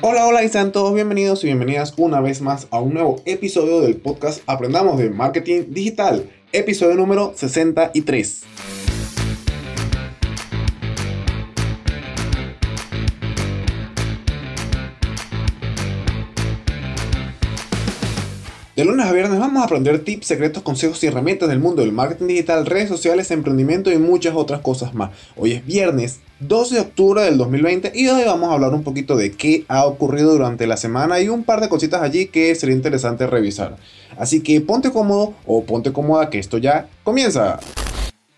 Hola, hola y sean todos bienvenidos y bienvenidas una vez más a un nuevo episodio del podcast Aprendamos de Marketing Digital, episodio número 63. De lunes a viernes vamos a aprender tips, secretos, consejos y herramientas del mundo del marketing digital, redes sociales, emprendimiento y muchas otras cosas más. Hoy es viernes 12 de octubre del 2020 y hoy vamos a hablar un poquito de qué ha ocurrido durante la semana y un par de cositas allí que sería interesante revisar. Así que ponte cómodo o ponte cómoda que esto ya comienza.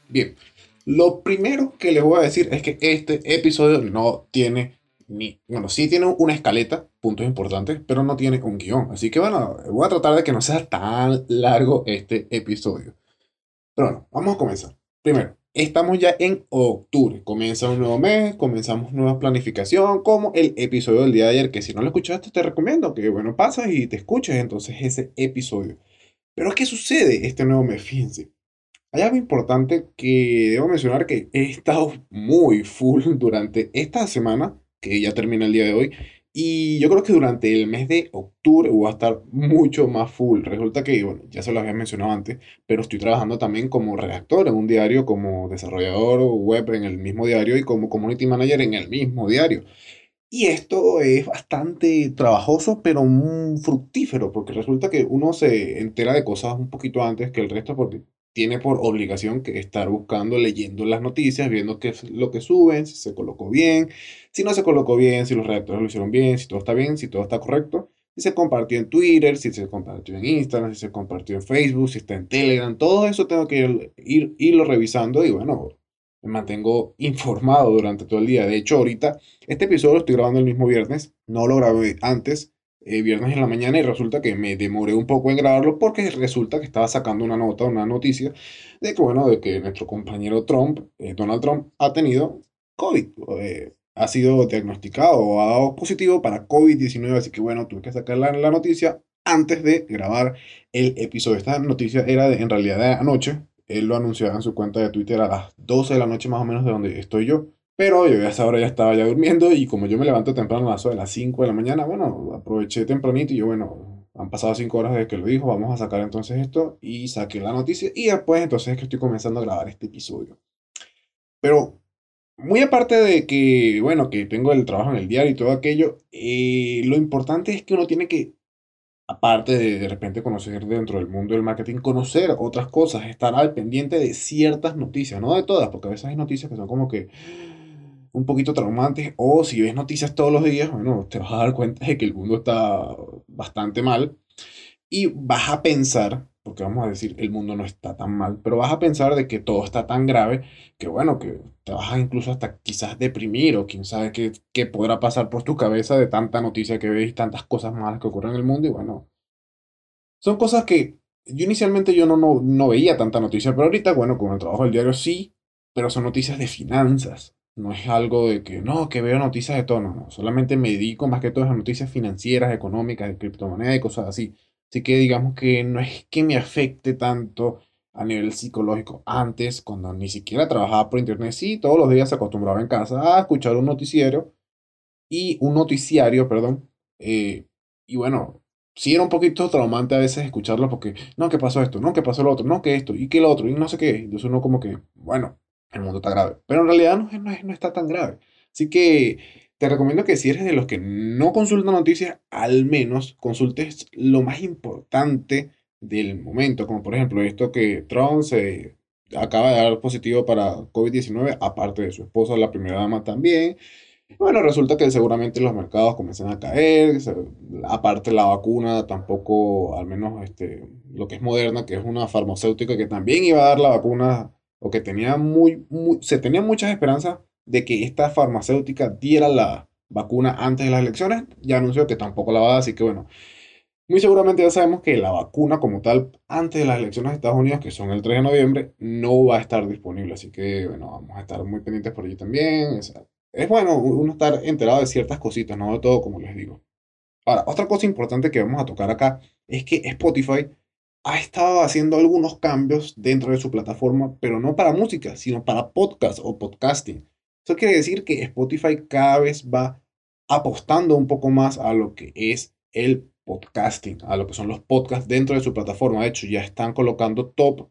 Bien, lo primero que les voy a decir es que este episodio no tiene ni, bueno, sí tiene una escaleta, puntos importantes, pero no tiene un guion. Así que bueno, voy a tratar de que no sea tan largo este episodio. Pero bueno, vamos a comenzar. Primero, estamos ya en octubre. Comienza un nuevo mes, comenzamos nueva planificación, como el episodio del día de ayer, que si no lo escuchaste te recomiendo que, bueno, pasas y te escuches entonces ese episodio. Pero ¿qué sucede este nuevo mes? Fíjense. Hay algo importante que debo mencionar que he estado muy full durante esta semana que ya termina el día de hoy. Y yo creo que durante el mes de octubre voy a estar mucho más full. Resulta que, bueno, ya se lo había mencionado antes, pero estoy trabajando también como redactor en un diario, como desarrollador web en el mismo diario y como community manager en el mismo diario. Y esto es bastante trabajoso, pero muy fructífero, porque resulta que uno se entera de cosas un poquito antes que el resto, porque tiene por obligación que estar buscando, leyendo las noticias, viendo qué es lo que suben, si se colocó bien, si no se colocó bien, si los redactores lo hicieron bien, si todo está bien, si todo está correcto, si se compartió en Twitter, si se compartió en Instagram, si se compartió en Facebook, si está en Telegram, todo eso tengo que ir, ir irlo revisando y bueno, me mantengo informado durante todo el día. De hecho, ahorita este episodio lo estoy grabando el mismo viernes, no lo grabé antes eh, viernes en la mañana y resulta que me demoré un poco en grabarlo porque resulta que estaba sacando una nota, una noticia de que, bueno, de que nuestro compañero Trump, eh, Donald Trump, ha tenido COVID. Eh, ha sido diagnosticado o ha dado positivo para COVID-19, así que bueno, tuve que sacar la, la, noticia antes de grabar el episodio. Esta noticia era de, en realidad de anoche. Él lo anunciaba en su cuenta de Twitter a las 12 de la noche más o menos de donde estoy yo. Pero yo a esa hora ya estaba ya durmiendo y como yo me levanto temprano a las 5 de la mañana, bueno, aproveché tempranito y yo, bueno, han pasado 5 horas desde que lo dijo, vamos a sacar entonces esto y saqué la noticia y después entonces es que estoy comenzando a grabar este episodio. Pero muy aparte de que, bueno, que tengo el trabajo en el diario y todo aquello, eh, lo importante es que uno tiene que, aparte de de repente conocer dentro del mundo del marketing, conocer otras cosas, estar al pendiente de ciertas noticias, no de todas, porque a veces hay noticias que son como que un poquito traumantes o si ves noticias todos los días, bueno, te vas a dar cuenta de que el mundo está bastante mal y vas a pensar, porque vamos a decir, el mundo no está tan mal, pero vas a pensar de que todo está tan grave que bueno, que te vas a incluso hasta quizás deprimir o quién sabe qué, qué podrá pasar por tu cabeza de tanta noticia que ves y tantas cosas malas que ocurren en el mundo y bueno, son cosas que yo inicialmente yo no, no, no veía tanta noticia, pero ahorita bueno, con el trabajo del diario sí, pero son noticias de finanzas no es algo de que, no, que veo noticias de todo, no, Solamente me dedico más que todo a noticias financieras, económicas, de criptomonedas y cosas así. Así que digamos que no es que me afecte tanto a nivel psicológico. Antes, cuando ni siquiera trabajaba por internet, sí, todos los días se acostumbraba en casa a escuchar un noticiero y un noticiario, perdón. Eh, y bueno, sí era un poquito traumante a veces escucharlo porque, no, ¿qué pasó esto? No, ¿qué pasó lo otro? No, que esto, y que lo otro, y no sé qué. Entonces uno como que, bueno, el mundo está grave. Pero en realidad no, no, no está tan grave. Así que te recomiendo que si eres de los que no consultan noticias, al menos consultes lo más importante del momento, como por ejemplo esto que Trump se acaba de dar positivo para COVID-19, aparte de su esposa, la primera dama también. Bueno, resulta que seguramente los mercados comienzan a caer, aparte la vacuna tampoco, al menos este, lo que es moderna, que es una farmacéutica que también iba a dar la vacuna o que tenía muy, se tenía muchas esperanzas de que esta farmacéutica diera la vacuna antes de las elecciones, ya anunció que tampoco la va a dar, así que bueno, muy seguramente ya sabemos que la vacuna como tal antes de las elecciones de Estados Unidos, que son el 3 de noviembre, no va a estar disponible, así que bueno, vamos a estar muy pendientes por allí también. Es, es bueno uno estar enterado de ciertas cositas, no de todo como les digo. Ahora, otra cosa importante que vamos a tocar acá es que Spotify ha estado haciendo algunos cambios dentro de su plataforma, pero no para música, sino para podcast o podcasting. Eso quiere decir que Spotify cada vez va apostando un poco más a lo que es el podcasting, a lo que son los podcasts dentro de su plataforma. De hecho, ya están colocando top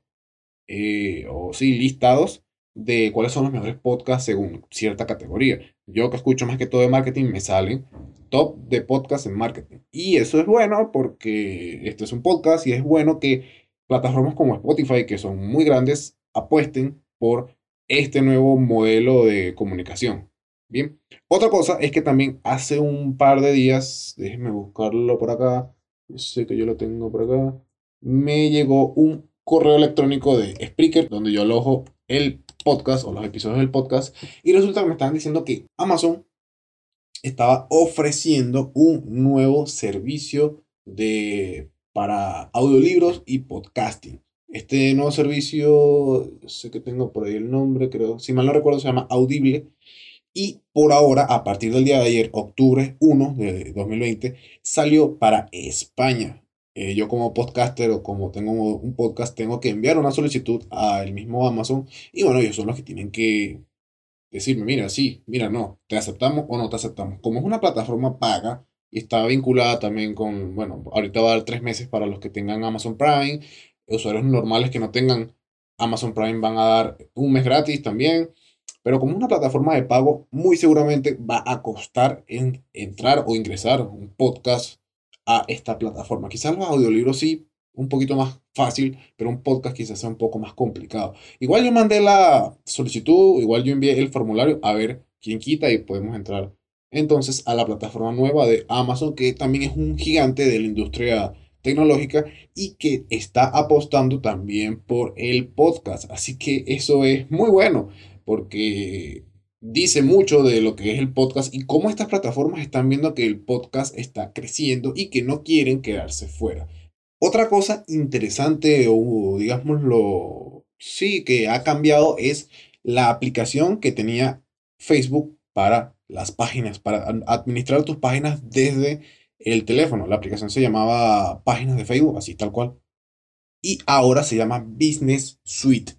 eh, o sí, listados de cuáles son los mejores podcasts según cierta categoría. Yo que escucho más que todo de marketing, me salen top de podcasts en marketing. Y eso es bueno porque este es un podcast y es bueno que plataformas como Spotify, que son muy grandes, apuesten por este nuevo modelo de comunicación. Bien, otra cosa es que también hace un par de días, déjenme buscarlo por acá, sé que yo lo tengo por acá, me llegó un correo electrónico de Spreaker donde yo alojo el podcast o los episodios del podcast y resulta que me estaban diciendo que Amazon estaba ofreciendo un nuevo servicio de para audiolibros y podcasting. Este nuevo servicio, sé que tengo por ahí el nombre, creo, si mal no recuerdo, se llama Audible. Y por ahora, a partir del día de ayer, octubre 1 de 2020, salió para España. Eh, yo como podcaster o como tengo un podcast, tengo que enviar una solicitud al mismo Amazon. Y bueno, ellos son los que tienen que decirme, mira, sí, mira, no, te aceptamos o no te aceptamos. Como es una plataforma paga, y está vinculada también con, bueno, ahorita va a dar tres meses para los que tengan Amazon Prime, usuarios normales que no tengan Amazon Prime van a dar un mes gratis también, pero como una plataforma de pago, muy seguramente va a costar en entrar o ingresar un podcast a esta plataforma. Quizás los audiolibros sí, un poquito más fácil, pero un podcast quizás sea un poco más complicado. Igual yo mandé la solicitud, igual yo envié el formulario, a ver quién quita y podemos entrar entonces a la plataforma nueva de Amazon, que también es un gigante de la industria tecnológica y que está apostando también por el podcast. Así que eso es muy bueno porque dice mucho de lo que es el podcast y cómo estas plataformas están viendo que el podcast está creciendo y que no quieren quedarse fuera. Otra cosa interesante o digámoslo, sí, que ha cambiado es la aplicación que tenía Facebook para las páginas, para administrar tus páginas desde el teléfono. La aplicación se llamaba Páginas de Facebook, así tal cual. Y ahora se llama Business Suite.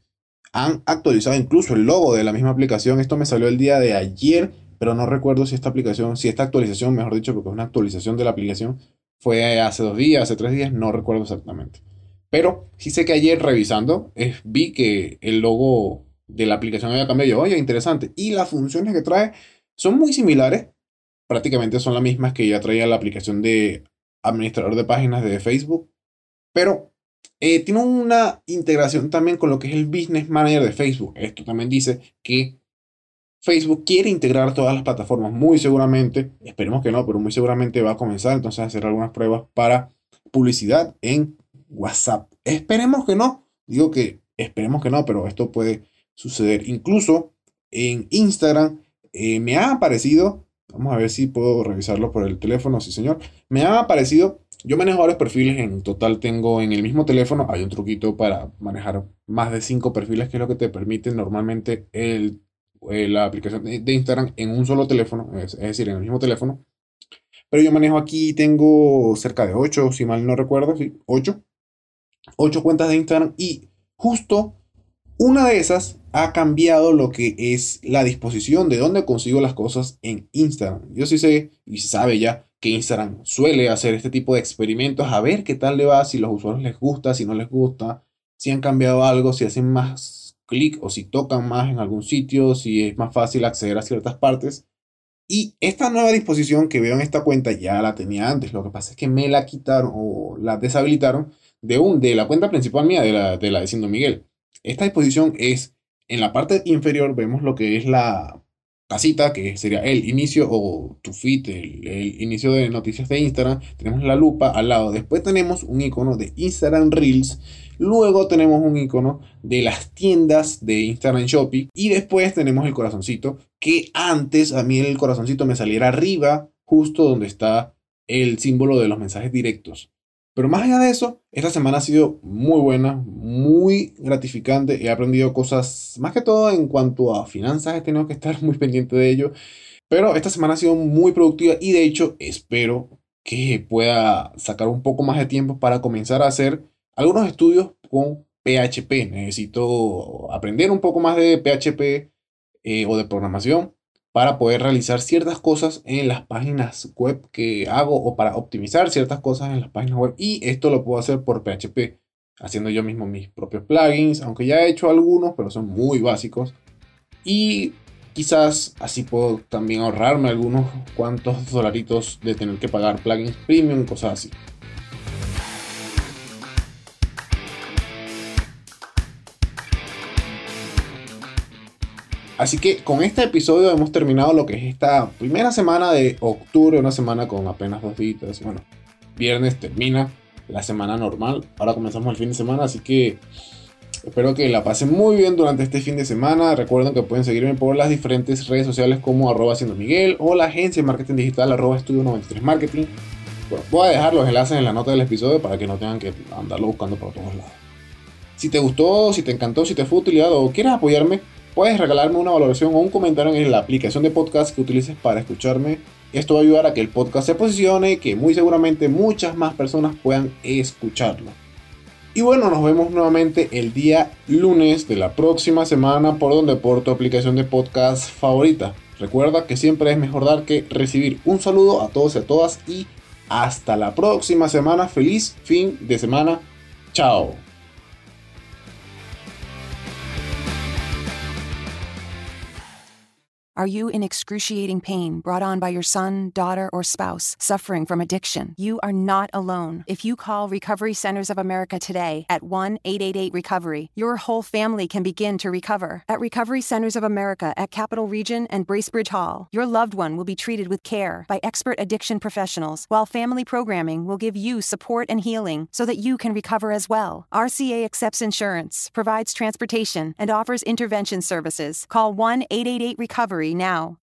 Han actualizado incluso el logo de la misma aplicación. Esto me salió el día de ayer, pero no recuerdo si esta aplicación, si esta actualización, mejor dicho, porque es una actualización de la aplicación, fue hace dos días, hace tres días, no recuerdo exactamente. Pero sí sé que ayer revisando, vi que el logo de la aplicación había cambiado. Oye, interesante. Y las funciones que trae son muy similares, prácticamente son las mismas que ya traía la aplicación de administrador de páginas de Facebook, pero eh, tiene una integración también con lo que es el Business Manager de Facebook. Esto también dice que Facebook quiere integrar todas las plataformas, muy seguramente, esperemos que no, pero muy seguramente va a comenzar entonces a hacer algunas pruebas para publicidad en WhatsApp. Esperemos que no, digo que esperemos que no, pero esto puede suceder. Incluso en Instagram eh, me ha aparecido, vamos a ver si puedo revisarlo por el teléfono, sí señor, me ha aparecido, yo manejo varios perfiles, en total tengo en el mismo teléfono, hay un truquito para manejar más de cinco perfiles, que es lo que te permite normalmente el, eh, la aplicación de Instagram en un solo teléfono, es, decir, en el mismo teléfono. Pero yo manejo aquí, tengo cerca de 8, si mal no recuerdo, sí, 8. 8 cuentas de Instagram y justo una de esas ha cambiado lo que es la disposición de dónde consigo las cosas en Instagram. Yo sí sé y se sabe ya que Instagram suele hacer este tipo de experimentos a ver qué tal le va, si los usuarios les gusta, si no les gusta, si han cambiado algo, si hacen más clic o si tocan más en algún sitio, si es más fácil acceder a ciertas partes. Y esta nueva disposición que veo en esta cuenta ya la tenía antes. Lo que pasa es que me la quitaron o la deshabilitaron de, un, de la cuenta principal mía, de la de, la de Siendo Miguel. Esta disposición es, en la parte inferior vemos lo que es la casita, que sería el inicio o tu feed, el, inicio de noticias de Instagram. Tenemos la lupa al lado. Después tenemos un icono de Instagram Reels. Luego tenemos un icono de las tiendas de Instagram Shopping. Y después tenemos el corazoncito, que antes a mí el corazoncito me saliera arriba, justo donde está el símbolo de los mensajes directos. Pero más allá de eso, esta semana ha sido muy buena, muy gratificante. He aprendido cosas, más que todo en cuanto a finanzas, he tenido que estar muy pendiente de ello. Pero esta semana ha sido muy productiva y de hecho espero que pueda sacar un poco más de tiempo para comenzar a hacer algunos estudios con PHP. Necesito aprender un poco más de PHP eh, o de programación para poder realizar ciertas cosas en las páginas web que hago o para optimizar ciertas cosas en las páginas web. Y esto lo puedo hacer por PHP, haciendo yo mismo mis propios plugins, aunque ya he hecho algunos, pero son muy básicos. Y quizás así puedo también ahorrarme algunos cuantos dolaritos de tener que pagar plugins premium, cosas así. Así que con este episodio hemos terminado lo que es esta primera semana de octubre, una semana con apenas dos días. Bueno, viernes termina la semana normal. Ahora comenzamos el fin de semana, así que espero que la pasen muy bien durante este fin de semana. Recuerden que pueden seguirme por las diferentes redes sociales como arroba siendo Miguel o la agencia de marketing digital arroba estudio 93 marketing. Bueno, voy a dejar los enlaces en la nota del episodio para que no tengan que andarlo buscando por todos lados. Si te gustó, si te encantó, si te fue utilidad o quieres apoyarme, Puedes regalarme una valoración o un comentario en la aplicación de podcast que utilices para escucharme. Esto va a ayudar a que el podcast se posicione y que muy seguramente muchas más personas puedan escucharlo. Y bueno, nos vemos nuevamente el día lunes de la próxima semana por donde por tu aplicación de podcast favorita. Recuerda que siempre es mejor dar que recibir. Un saludo a todos y a todas y hasta la próxima semana. Feliz fin de semana. Chao. Are you in excruciating pain brought on by your son, daughter, or spouse suffering from addiction? You are not alone. If you call Recovery Centers of America today at 1 888 Recovery, your whole family can begin to recover. At Recovery Centers of America at Capital Region and Bracebridge Hall, your loved one will be treated with care by expert addiction professionals, while family programming will give you support and healing so that you can recover as well. RCA accepts insurance, provides transportation, and offers intervention services. Call 1 888 Recovery now.